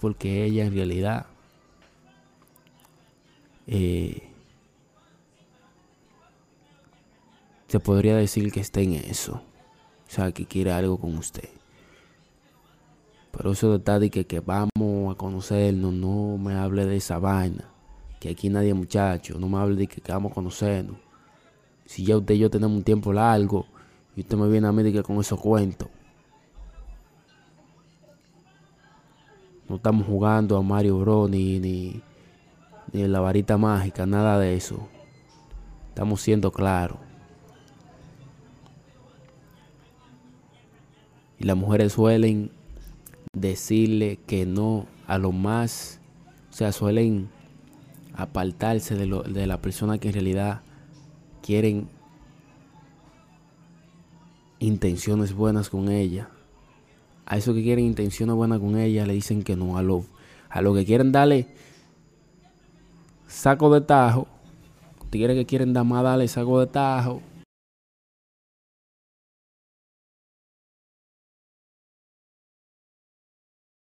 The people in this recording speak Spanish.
porque ella en realidad eh, se podría decir que está en eso. O sea, que quiere algo con usted. Pero eso de estar que, que vamos a conocernos, no me hable de esa vaina. Que aquí nadie muchacho, no me hable de que, que vamos a conocernos. Si ya usted y yo tenemos un tiempo largo y usted me viene a mí de que con esos cuentos. No estamos jugando a Mario Bros ni, ni, ni la varita mágica, nada de eso. Estamos siendo claros. Y las mujeres suelen decirle que no a lo más, o sea, suelen apartarse de, lo, de la persona que en realidad quieren intenciones buenas con ella. A eso que quieren intenciones buenas con ella le dicen que no. A lo, a lo que quieren darle saco de tajo. Tigres que quieren dar más darle saco de tajo